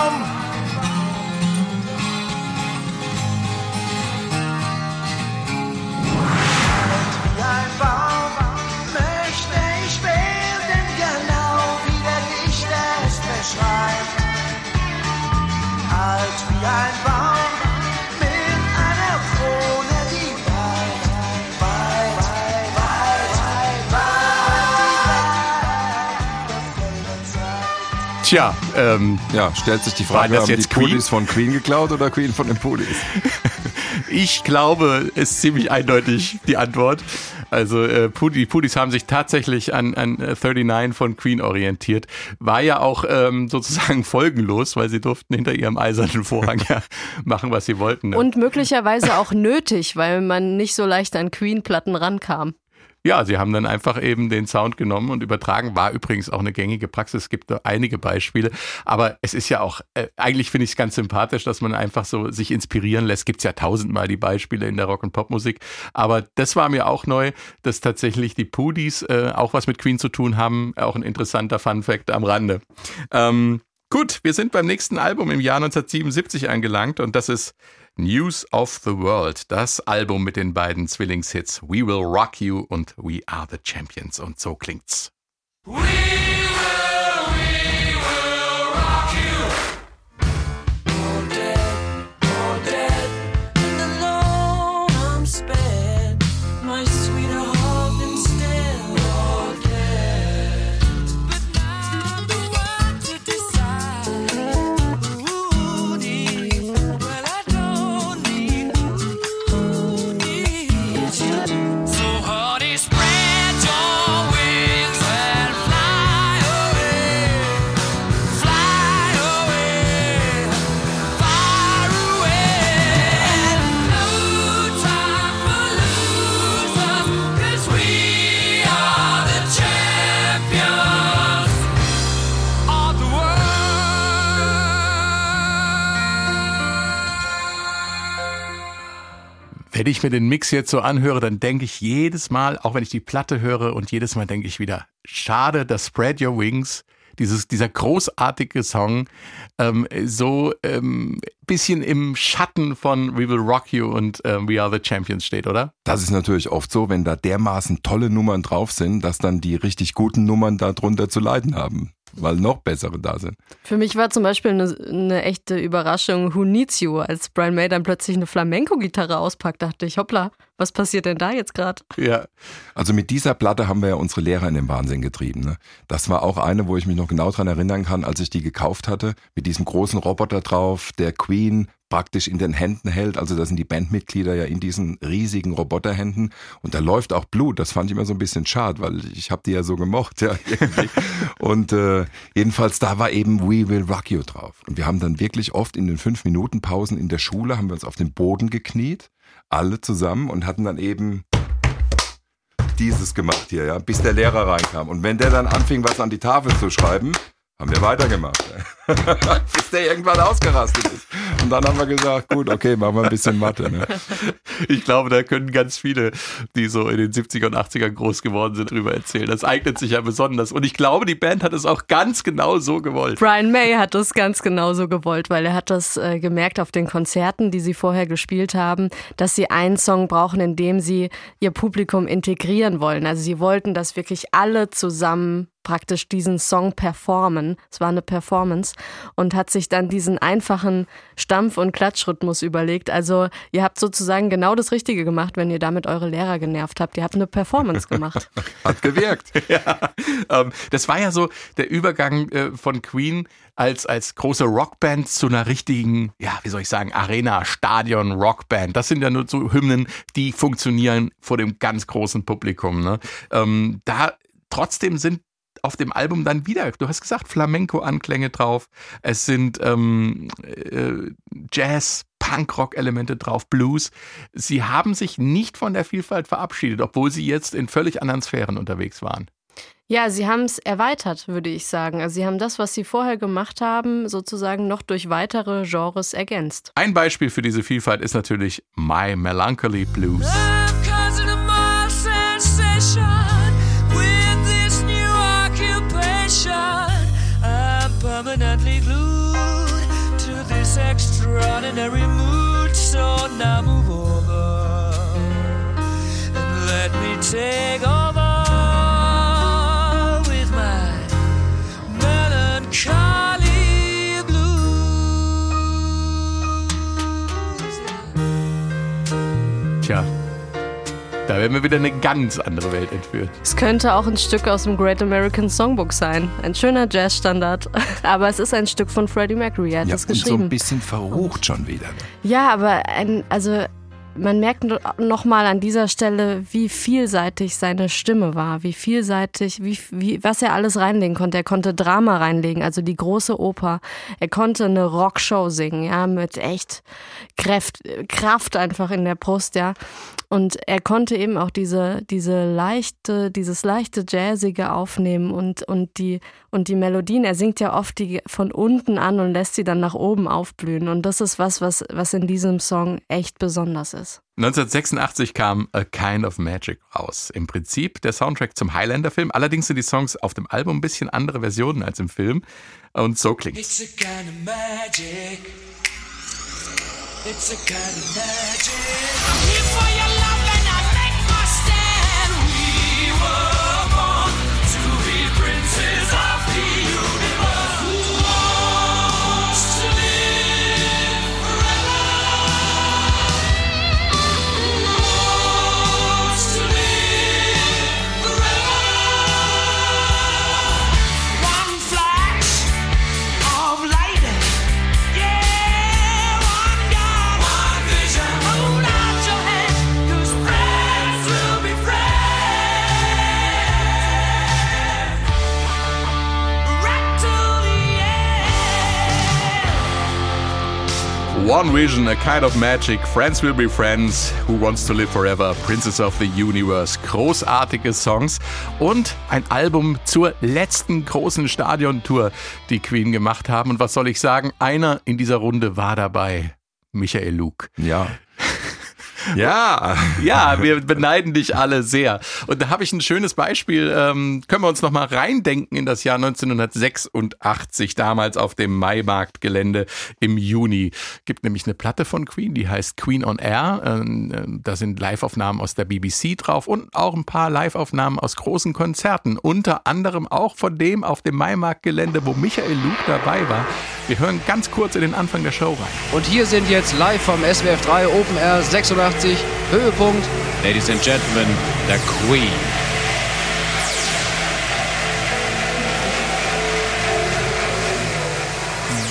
Tja, ähm, Ja, stellt sich die Frage, das haben die jetzt Queen? Pullis von Queen geklaut oder Queen von den Pullis? (laughs) ich glaube, ist ziemlich eindeutig die Antwort. Also äh, die Pudis haben sich tatsächlich an, an äh, 39 von Queen orientiert. War ja auch ähm, (laughs) sozusagen folgenlos, weil sie durften hinter ihrem eisernen Vorhang (laughs) ja machen, was sie wollten. Ne? Und möglicherweise auch nötig, weil man nicht so leicht an Queen-Platten rankam. Ja, sie haben dann einfach eben den Sound genommen und übertragen. War übrigens auch eine gängige Praxis. Es gibt da einige Beispiele. Aber es ist ja auch, äh, eigentlich finde ich es ganz sympathisch, dass man einfach so sich inspirieren lässt. Gibt es ja tausendmal die Beispiele in der Rock- und Popmusik. Aber das war mir auch neu, dass tatsächlich die Pudis äh, auch was mit Queen zu tun haben. Auch ein interessanter Fun-Fact am Rande. Ähm, gut, wir sind beim nächsten Album im Jahr 1977 angelangt und das ist News of the World, das Album mit den beiden Zwillingshits We Will Rock You und We Are the Champions. Und so klingt's. So ich mir den Mix jetzt so anhöre, dann denke ich jedes Mal, auch wenn ich die Platte höre und jedes Mal denke ich wieder, schade, dass Spread Your Wings, dieses, dieser großartige Song, ähm, so ähm, bisschen im Schatten von We Will Rock You und ähm, We Are the Champions steht, oder? Das ist natürlich oft so, wenn da dermaßen tolle Nummern drauf sind, dass dann die richtig guten Nummern darunter zu leiden haben, weil noch bessere da sind. Für mich war zum Beispiel eine, eine echte Überraschung Who Needs You, als Brian May dann plötzlich eine Flamenco-Gitarre auspackt, dachte ich, hoppla, was passiert denn da jetzt gerade? Ja. Also mit dieser Platte haben wir ja unsere Lehrer in den Wahnsinn getrieben. Ne? Das war auch eine, wo ich mich noch genau dran erinnern kann, als ich die gekauft hatte, mit diesem großen Roboter drauf, der Queen praktisch in den Händen hält. Also da sind die Bandmitglieder ja in diesen riesigen Roboterhänden und da läuft auch Blut. Das fand ich immer so ein bisschen schade, weil ich habe die ja so gemocht. Ja, (laughs) und äh, jedenfalls da war eben We Will Rock You drauf. Und wir haben dann wirklich oft in den fünf Minuten Pausen in der Schule haben wir uns auf den Boden gekniet, alle zusammen und hatten dann eben dieses gemacht hier, ja, bis der Lehrer reinkam. Und wenn der dann anfing, was an die Tafel zu schreiben, haben wir weitergemacht. (laughs) bis der irgendwann ausgerastet ist. Und dann haben wir gesagt, gut, okay, machen wir ein bisschen Mathe. Ne? (laughs) Ich glaube, da können ganz viele, die so in den 70er und 80ern groß geworden sind, drüber erzählen. Das eignet sich ja besonders. Und ich glaube, die Band hat es auch ganz genau so gewollt. Brian May hat das ganz genauso gewollt, weil er hat das äh, gemerkt auf den Konzerten, die sie vorher gespielt haben, dass sie einen Song brauchen, in dem sie ihr Publikum integrieren wollen. Also sie wollten, dass wirklich alle zusammen praktisch diesen Song performen. Es war eine Performance und hat sich dann diesen einfachen Stampf- und Klatschrhythmus überlegt. Also ihr habt sozusagen genau das Richtige gemacht, wenn ihr damit eure Lehrer genervt habt. Ihr habt eine Performance gemacht. (laughs) Hat gewirkt. (laughs) ja, ähm, das war ja so der Übergang äh, von Queen als, als große Rockband zu einer richtigen, ja, wie soll ich sagen, Arena, Stadion, Rockband. Das sind ja nur so Hymnen, die funktionieren vor dem ganz großen Publikum. Ne? Ähm, da trotzdem sind auf dem Album dann wieder, du hast gesagt, Flamenco-Anklänge drauf, es sind ähm, äh, Jazz, Punkrock-Elemente drauf, Blues. Sie haben sich nicht von der Vielfalt verabschiedet, obwohl sie jetzt in völlig anderen Sphären unterwegs waren. Ja, sie haben es erweitert, würde ich sagen. Also sie haben das, was sie vorher gemacht haben, sozusagen noch durch weitere Genres ergänzt. Ein Beispiel für diese Vielfalt ist natürlich My Melancholy Blues. I'm extraordinary mood. So now move over and let me take werden wir wieder in eine ganz andere Welt entführt. Es könnte auch ein Stück aus dem Great American Songbook sein. Ein schöner Jazzstandard. (laughs) Aber es ist ein Stück von Freddie Mercury. Er hat Ja, es und so geschrieben. ein bisschen verrucht schon wieder. Ja, aber ein, also man merkt nochmal an dieser Stelle, wie vielseitig seine Stimme war, wie vielseitig, wie, wie, was er alles reinlegen konnte. Er konnte Drama reinlegen, also die große Oper. Er konnte eine Rockshow singen, ja, mit echt Kraft, Kraft einfach in der Brust, ja. Und er konnte eben auch diese, diese leichte, dieses leichte Jazzige aufnehmen und, und die, und die Melodien. Er singt ja oft die von unten an und lässt sie dann nach oben aufblühen. Und das ist was, was, was in diesem Song echt besonders ist. 1986 kam A Kind of Magic raus. Im Prinzip der Soundtrack zum Highlander-Film. Allerdings sind die Songs auf dem Album ein bisschen andere Versionen als im Film. Und so klingt It's a kind of magic. It's a kind of magic. One Vision, A Kind of Magic, Friends Will Be Friends, Who Wants to Live Forever, Princess of the Universe. Großartige Songs und ein Album zur letzten großen Stadiontour, die Queen gemacht haben. Und was soll ich sagen? Einer in dieser Runde war dabei. Michael Luke. Ja. Ja. Ja, wir beneiden dich alle sehr. Und da habe ich ein schönes Beispiel. Ähm, können wir uns noch mal reindenken in das Jahr 1986, damals auf dem Maimarktgelände im Juni. Gibt nämlich eine Platte von Queen, die heißt Queen on Air. Ähm, äh, da sind Liveaufnahmen aus der BBC drauf und auch ein paar Liveaufnahmen aus großen Konzerten. Unter anderem auch von dem auf dem Maimarktgelände, wo Michael Luke dabei war. Wir hören ganz kurz in den Anfang der Show rein. Und hier sind jetzt live vom SWF 3 Open Air 86 Höhepunkt. Ladies and Gentlemen, der Queen.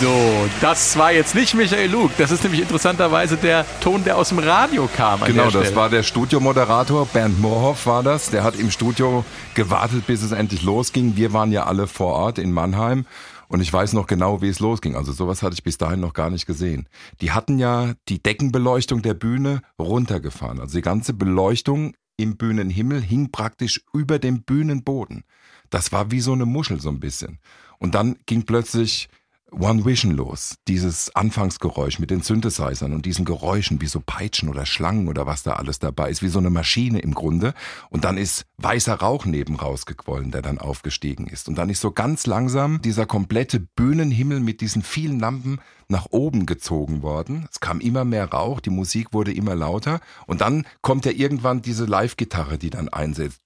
So, das war jetzt nicht Michael Luke. Das ist nämlich interessanterweise der Ton, der aus dem Radio kam. An Genau, der das Stelle. war der Studiomoderator, Bernd Moorhoff war das. Der hat im Studio gewartet, bis es endlich losging. Wir waren ja alle vor Ort in Mannheim. Und ich weiß noch genau, wie es losging. Also sowas hatte ich bis dahin noch gar nicht gesehen. Die hatten ja die Deckenbeleuchtung der Bühne runtergefahren. Also die ganze Beleuchtung im Bühnenhimmel hing praktisch über dem Bühnenboden. Das war wie so eine Muschel so ein bisschen. Und dann ging plötzlich One Vision los. Dieses Anfangsgeräusch mit den Synthesizern und diesen Geräuschen wie so Peitschen oder Schlangen oder was da alles dabei ist, wie so eine Maschine im Grunde. Und dann ist weißer Rauch neben rausgequollen, der dann aufgestiegen ist. Und dann ist so ganz langsam dieser komplette Bühnenhimmel mit diesen vielen Lampen nach oben gezogen worden. Es kam immer mehr Rauch, die Musik wurde immer lauter. Und dann kommt ja irgendwann diese Live-Gitarre, die dann einsetzt.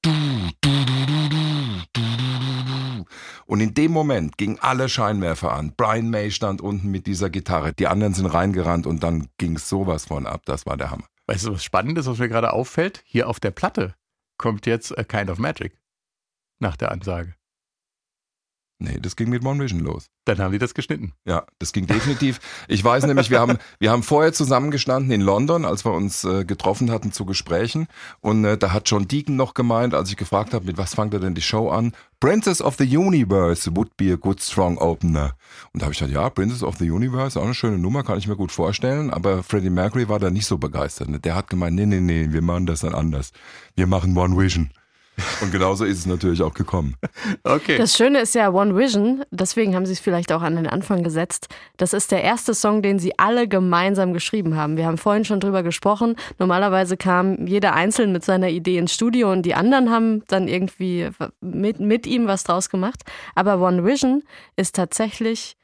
Und in dem Moment gingen alle Scheinwerfer an. Brian May stand unten mit dieser Gitarre. Die anderen sind reingerannt und dann ging sowas von ab. Das war der Hammer. Weißt du, was Spannendes, was mir gerade auffällt? Hier auf der Platte kommt jetzt A Kind of Magic. Nach der Ansage. Nee, das ging mit One Vision los. Dann haben die das geschnitten. Ja, das ging definitiv. Ich weiß nämlich, wir haben, wir haben vorher zusammengestanden in London, als wir uns äh, getroffen hatten zu Gesprächen. Und äh, da hat John Deacon noch gemeint, als ich gefragt habe, mit was fangt er denn die Show an? Princess of the Universe would be a good strong opener. Und da habe ich gesagt, ja, Princess of the Universe, auch eine schöne Nummer, kann ich mir gut vorstellen. Aber Freddie Mercury war da nicht so begeistert. ne? Der hat gemeint, nee, nee, nee, wir machen das dann anders. Wir machen One Vision. Und genauso ist es natürlich auch gekommen. Okay. Das Schöne ist ja One Vision, deswegen haben sie es vielleicht auch an den Anfang gesetzt. Das ist der erste Song, den sie alle gemeinsam geschrieben haben. Wir haben vorhin schon drüber gesprochen. Normalerweise kam jeder einzeln mit seiner Idee ins Studio und die anderen haben dann irgendwie mit, mit ihm was draus gemacht. Aber One Vision ist tatsächlich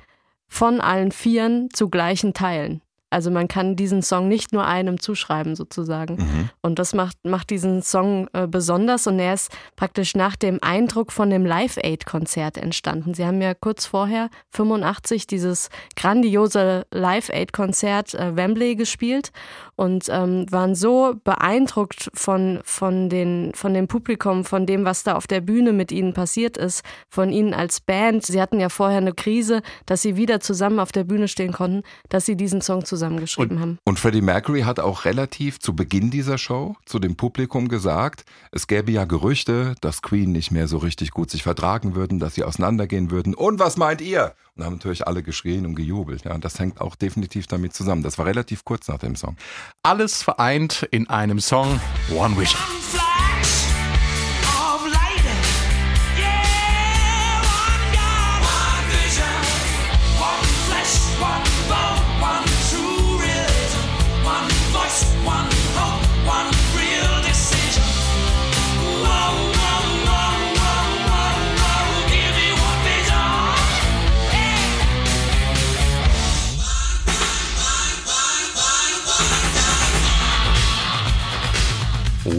von allen Vieren zu gleichen Teilen. Also man kann diesen Song nicht nur einem zuschreiben sozusagen. Und das macht, macht diesen Song äh, besonders und er ist praktisch nach dem Eindruck von dem Live Aid Konzert entstanden. Sie haben ja kurz vorher 85 dieses grandiose Live Aid Konzert äh, Wembley gespielt und ähm, waren so beeindruckt von, von, den, von dem Publikum, von dem, was da auf der Bühne mit ihnen passiert ist, von ihnen als Band. Sie hatten ja vorher eine Krise, dass sie wieder zusammen auf der Bühne stehen konnten, dass sie diesen Song zusammengeschrieben haben. Und Freddie Mercury hat auch relativ zu Beginn dieser Show zu dem Publikum gesagt, es gäbe ja Gerüchte, dass Queen nicht mehr so richtig gut sich vertragen würden, dass sie auseinandergehen würden. Und was meint ihr? Und haben natürlich alle geschrien und gejubelt. Ja, und das hängt auch definitiv damit zusammen. Das war relativ kurz nach dem Song. Alles vereint in einem Song One Vision.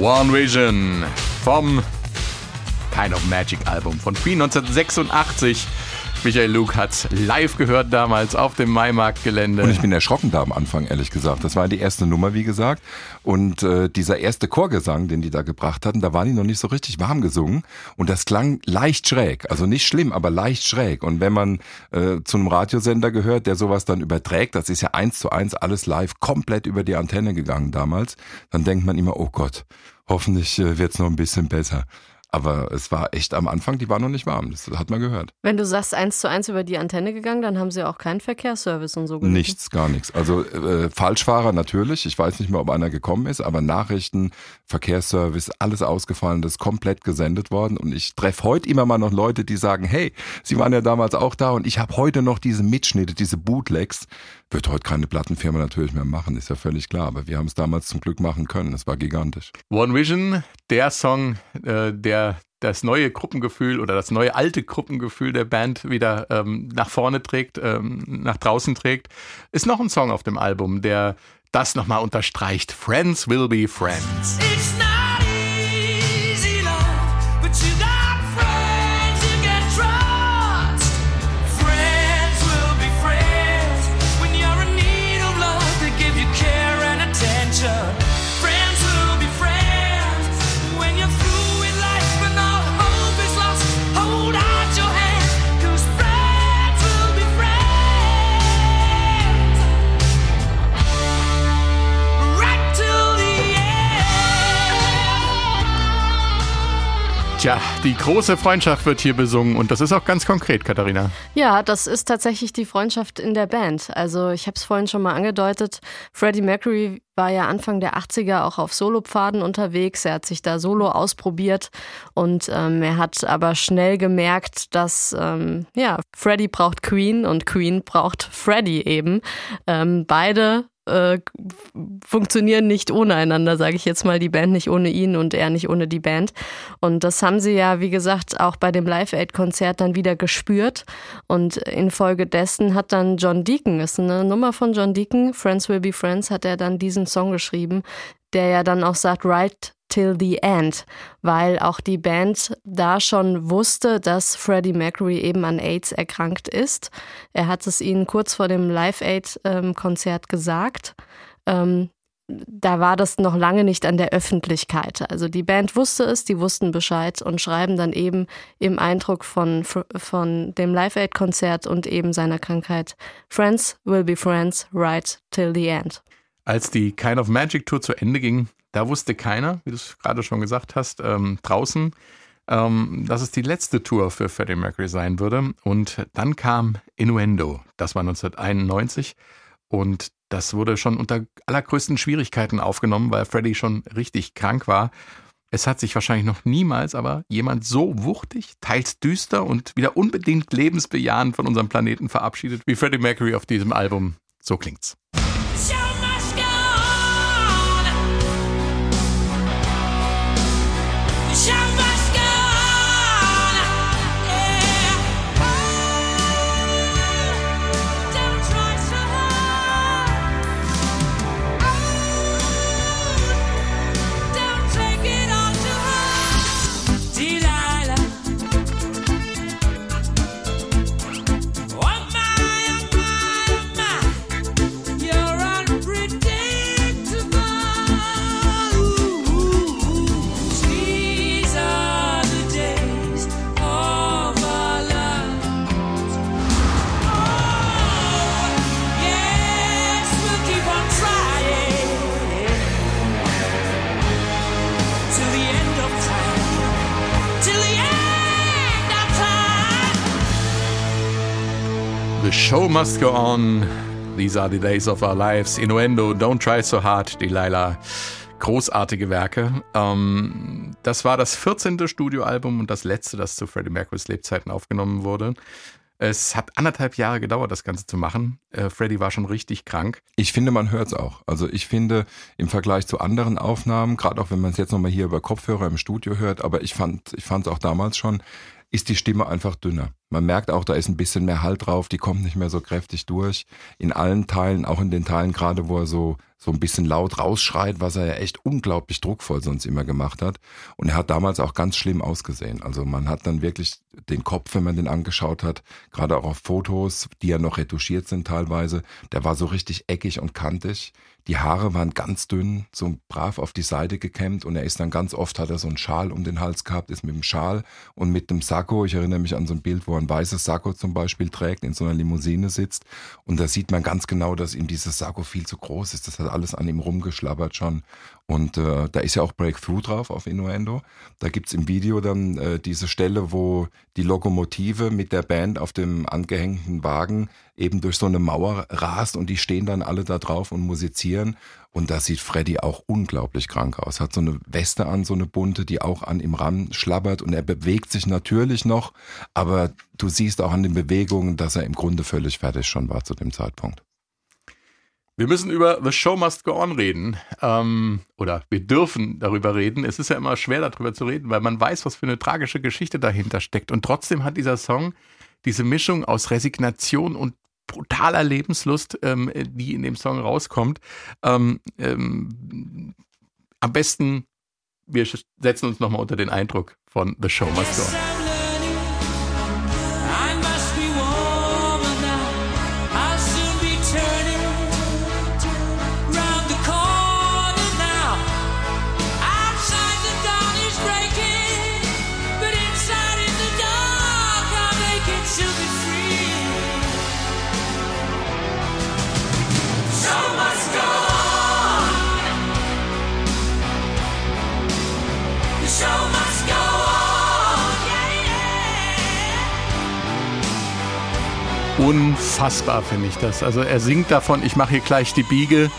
One Vision vom Kind of Magic Album von Queen 1986. Michael Luke hat live gehört damals auf dem Maimarktgelände. Und ich bin erschrocken da am Anfang, ehrlich gesagt. Das war die erste Nummer, wie gesagt. Und äh, dieser erste Chorgesang, den die da gebracht hatten, da waren die noch nicht so richtig warm gesungen. Und das klang leicht schräg. Also nicht schlimm, aber leicht schräg. Und wenn man äh, zu einem Radiosender gehört, der sowas dann überträgt, das ist ja eins zu eins alles live, komplett über die Antenne gegangen damals, dann denkt man immer, oh Gott, hoffentlich äh, wird's noch ein bisschen besser. Aber es war echt am Anfang, die war noch nicht warm. Das hat man gehört. Wenn du sagst, eins zu eins über die Antenne gegangen, dann haben sie auch keinen Verkehrsservice und so geliefert. Nichts, gar nichts. Also äh, Falschfahrer natürlich. Ich weiß nicht mehr, ob einer gekommen ist, aber Nachrichten, Verkehrsservice, alles ausgefallen, das ist komplett gesendet worden. Und ich treffe heute immer mal noch Leute, die sagen, hey, sie waren ja damals auch da und ich habe heute noch diese Mitschnitte, diese Bootlegs. Wird heute keine Plattenfirma natürlich mehr machen, ist ja völlig klar. Aber wir haben es damals zum Glück machen können. Das war gigantisch. One Vision, der Song, äh, der das neue Gruppengefühl oder das neue alte Gruppengefühl der Band wieder ähm, nach vorne trägt, ähm, nach draußen trägt, ist noch ein Song auf dem Album, der das nochmal unterstreicht. Friends will be friends. It's not die große Freundschaft wird hier besungen und das ist auch ganz konkret, Katharina. Ja, das ist tatsächlich die Freundschaft in der Band. Also ich habe es vorhin schon mal angedeutet. Freddie Mercury war ja Anfang der 80er auch auf Solopfaden unterwegs. Er hat sich da solo ausprobiert und ähm, er hat aber schnell gemerkt, dass ähm, ja Freddie braucht Queen und Queen braucht Freddie eben. Ähm, beide äh, funktionieren nicht ohne einander, sage ich jetzt mal. Die Band nicht ohne ihn und er nicht ohne die Band. Und das haben sie ja, wie gesagt, auch bei dem Live-Aid-Konzert dann wieder gespürt. Und infolgedessen hat dann John Deacon, ist eine Nummer von John Deacon, Friends Will Be Friends, hat er dann diesen Song geschrieben, der ja dann auch sagt, right till the end, weil auch die Band da schon wusste, dass Freddie Mercury eben an AIDS erkrankt ist. Er hat es ihnen kurz vor dem Live-Aid-Konzert gesagt. Ähm, da war das noch lange nicht an der Öffentlichkeit. Also die Band wusste es, die wussten Bescheid und schreiben dann eben im Eindruck von, von dem Live-Aid-Konzert und eben seiner Krankheit Friends will be friends right till the end. Als die Kind of Magic Tour zu Ende ging, da wusste keiner, wie du es gerade schon gesagt hast, ähm, draußen, ähm, dass es die letzte Tour für Freddie Mercury sein würde. Und dann kam Innuendo, das war 1991 und das wurde schon unter allergrößten Schwierigkeiten aufgenommen, weil Freddie schon richtig krank war. Es hat sich wahrscheinlich noch niemals aber jemand so wuchtig, teils düster und wieder unbedingt lebensbejahend von unserem Planeten verabschiedet wie Freddie Mercury auf diesem Album. So klingt's. Show must go on. These are the days of our lives. Innuendo, Don't Try So Hard, Delilah. Großartige Werke. Ähm, das war das 14. Studioalbum und das letzte, das zu Freddie Mercurys Lebzeiten aufgenommen wurde. Es hat anderthalb Jahre gedauert, das Ganze zu machen. Äh, Freddie war schon richtig krank. Ich finde, man hört es auch. Also ich finde im Vergleich zu anderen Aufnahmen, gerade auch wenn man es jetzt nochmal hier über Kopfhörer im Studio hört, aber ich fand ich fand es auch damals schon, ist die Stimme einfach dünner. Man merkt auch, da ist ein bisschen mehr Halt drauf, die kommt nicht mehr so kräftig durch. In allen Teilen, auch in den Teilen gerade, wo er so, so ein bisschen laut rausschreit, was er ja echt unglaublich druckvoll sonst immer gemacht hat. Und er hat damals auch ganz schlimm ausgesehen. Also man hat dann wirklich den Kopf, wenn man den angeschaut hat, gerade auch auf Fotos, die ja noch retuschiert sind teilweise, der war so richtig eckig und kantig. Die Haare waren ganz dünn, so brav auf die Seite gekämmt und er ist dann ganz oft, hat er so einen Schal um den Hals gehabt, ist mit dem Schal und mit dem Sakko, ich erinnere mich an so ein Bild, wo er ein weißes Sakko zum Beispiel trägt, in so einer Limousine sitzt und da sieht man ganz genau, dass ihm dieses Sakko viel zu groß ist, das hat alles an ihm rumgeschlabbert schon und äh, da ist ja auch Breakthrough drauf auf Innuendo. Da gibt's im Video dann äh, diese Stelle, wo die Lokomotive mit der Band auf dem angehängten Wagen eben durch so eine Mauer rast und die stehen dann alle da drauf und musizieren. Und da sieht Freddy auch unglaublich krank aus. Hat so eine Weste an, so eine bunte, die auch an ihm ran schlabbert und er bewegt sich natürlich noch, aber du siehst auch an den Bewegungen, dass er im Grunde völlig fertig schon war zu dem Zeitpunkt. Wir müssen über The Show Must Go On reden. Ähm, oder wir dürfen darüber reden. Es ist ja immer schwer, darüber zu reden, weil man weiß, was für eine tragische Geschichte dahinter steckt. Und trotzdem hat dieser Song diese Mischung aus Resignation und brutaler Lebenslust, ähm, die in dem Song rauskommt. Ähm, ähm, am besten, wir setzen uns nochmal unter den Eindruck von The Show Must Go On. Unfassbar finde ich das. Also er singt davon, ich mache hier gleich die Biege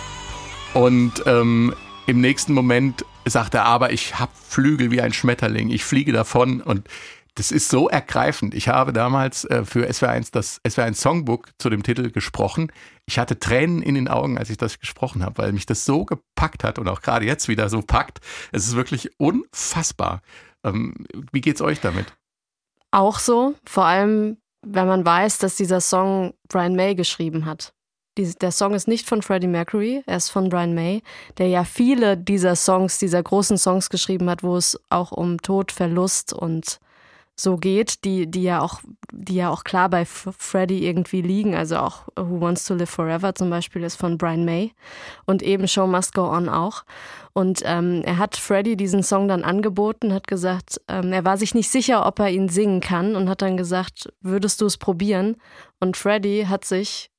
und ähm, im nächsten Moment sagt er, aber ich habe Flügel wie ein Schmetterling, ich fliege davon und das ist so ergreifend. Ich habe damals äh, für SWR1 das SWR1 Songbook zu dem Titel gesprochen. Ich hatte Tränen in den Augen, als ich das gesprochen habe, weil mich das so gepackt hat und auch gerade jetzt wieder so packt. Es ist wirklich unfassbar. Ähm, wie geht's euch damit? Auch so, vor allem, wenn man weiß, dass dieser Song Brian May geschrieben hat. Dies- Der Song ist nicht von Freddie Mercury, er ist von Brian May, der ja viele dieser Songs, dieser großen Songs geschrieben hat, wo es auch um Tod, Verlust und so geht, die, die ja auch, die ja auch klar bei F Freddie irgendwie liegen. Also auch Who Wants to Live Forever zum Beispiel ist von Brian May und eben Show Must Go On auch. Und ähm, er hat Freddie diesen Song dann angeboten, hat gesagt, ähm, er war sich nicht sicher, ob er ihn singen kann und hat dann gesagt, würdest du es probieren? Und Freddie hat sich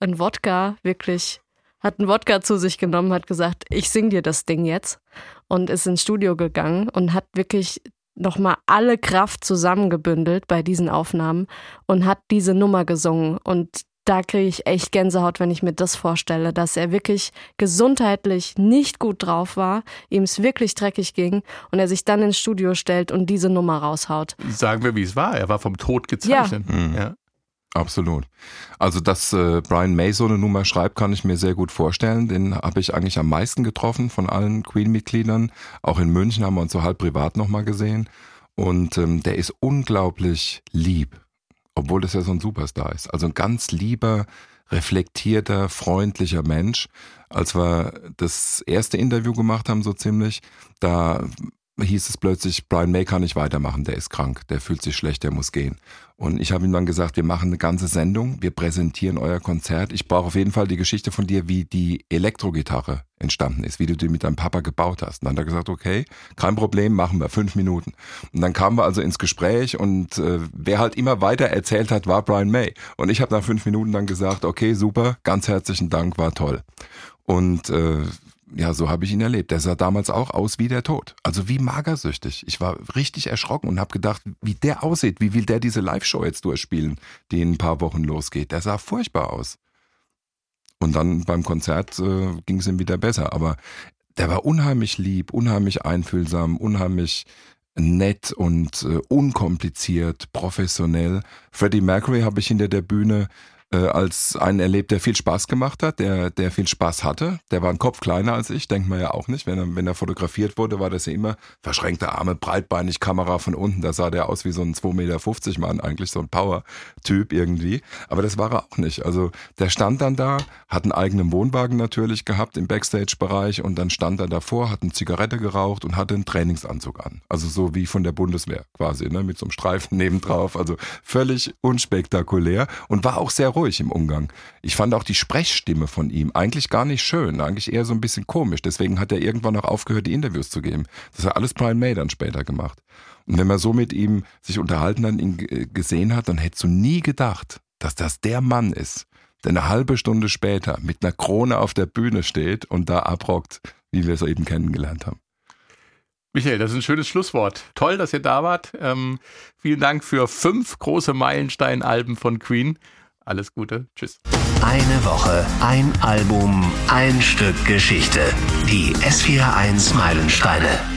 ein Wodka wirklich, hat einen Wodka zu sich genommen, hat gesagt, ich sing dir das Ding jetzt und ist ins Studio gegangen und hat wirklich nochmal alle Kraft zusammengebündelt bei diesen Aufnahmen und hat diese Nummer gesungen. Und da kriege ich echt Gänsehaut, wenn ich mir das vorstelle, dass er wirklich gesundheitlich nicht gut drauf war, ihm es wirklich dreckig ging und er sich dann ins Studio stellt und diese Nummer raushaut. Sagen wir, wie es war. Er war vom Tod gezeichnet. Mhm. Ja. Absolut. Also, dass äh, Brian May so eine Nummer schreibt, kann ich mir sehr gut vorstellen. Den habe ich eigentlich am meisten getroffen von allen Queen-Mitgliedern. Auch in München haben wir uns so halb privat nochmal gesehen. Und ähm, der ist unglaublich lieb, obwohl das ja so ein Superstar ist. Also ein ganz lieber, reflektierter, freundlicher Mensch. Als wir das erste Interview gemacht haben, so ziemlich, da hieß es plötzlich, Brian May kann nicht weitermachen, der ist krank, der fühlt sich schlecht, der muss gehen. Und ich habe ihm dann gesagt, wir machen eine ganze Sendung, wir präsentieren euer Konzert. Ich brauche auf jeden Fall die Geschichte von dir, wie die Elektrogitarre entstanden ist, wie du die mit deinem Papa gebaut hast. Und dann hat er gesagt, okay, kein Problem, machen wir, fünf Minuten. Und dann kamen wir also ins Gespräch und äh, wer halt immer weiter erzählt hat, war Brian May. Und ich habe nach fünf Minuten dann gesagt, okay, super, ganz herzlichen Dank, war toll. Und äh, ja, so habe ich ihn erlebt. Der sah damals auch aus wie der Tod. Also wie magersüchtig. Ich war richtig erschrocken und habe gedacht, wie der aussieht. Wie will der diese Live-Show jetzt durchspielen, die in ein paar Wochen losgeht. Der sah furchtbar aus. Und dann beim Konzert äh, ging es ihm wieder besser. Aber der war unheimlich lieb, unheimlich einfühlsam, unheimlich nett und äh, unkompliziert, professionell. Freddie Mercury habe ich hinter der Bühne äh, als einen erlebt, der viel Spaß gemacht hat, der, der viel Spaß hatte. Der war ein Kopf kleiner als ich, denkt man ja auch nicht. Wenn er, wenn er fotografiert wurde, war das ja immer verschränkte Arme, breitbeinig, Kamera von unten. Da sah der aus wie so ein 2,50 Meter Mann, eigentlich so ein Power-Typ irgendwie. Aber das war er auch nicht. Also der stand dann da, hat einen eigenen Wohnwagen natürlich gehabt im Backstage-Bereich und dann stand er davor, hat eine Zigarette geraucht und hatte einen Trainingsanzug an. Also so wie von der Bundeswehr quasi, ne? mit so einem Streifen (laughs) nebendrauf. Also völlig unspektakulär und war auch sehr ruhig im Umgang. Ich fand auch die Sprechstimme von ihm eigentlich gar nicht schön, eigentlich eher so ein bisschen komisch. Deswegen hat er irgendwann auch aufgehört, die Interviews zu geben. Das hat alles Brian May dann später gemacht. Und wenn man so mit ihm sich unterhalten hat, ihn g- gesehen hat, dann hättest du nie gedacht, dass das der Mann ist, der eine halbe Stunde später mit einer Krone auf der Bühne steht und da abrockt, wie wir es eben kennengelernt haben. Michael, das ist ein schönes Schlusswort. Toll, dass ihr da wart. Ähm, vielen Dank für fünf große Meilenstein-Alben von Queen. Alles Gute. Tschüss. Eine Woche, ein Album, ein Stück Geschichte. Die S41 Meilensteine.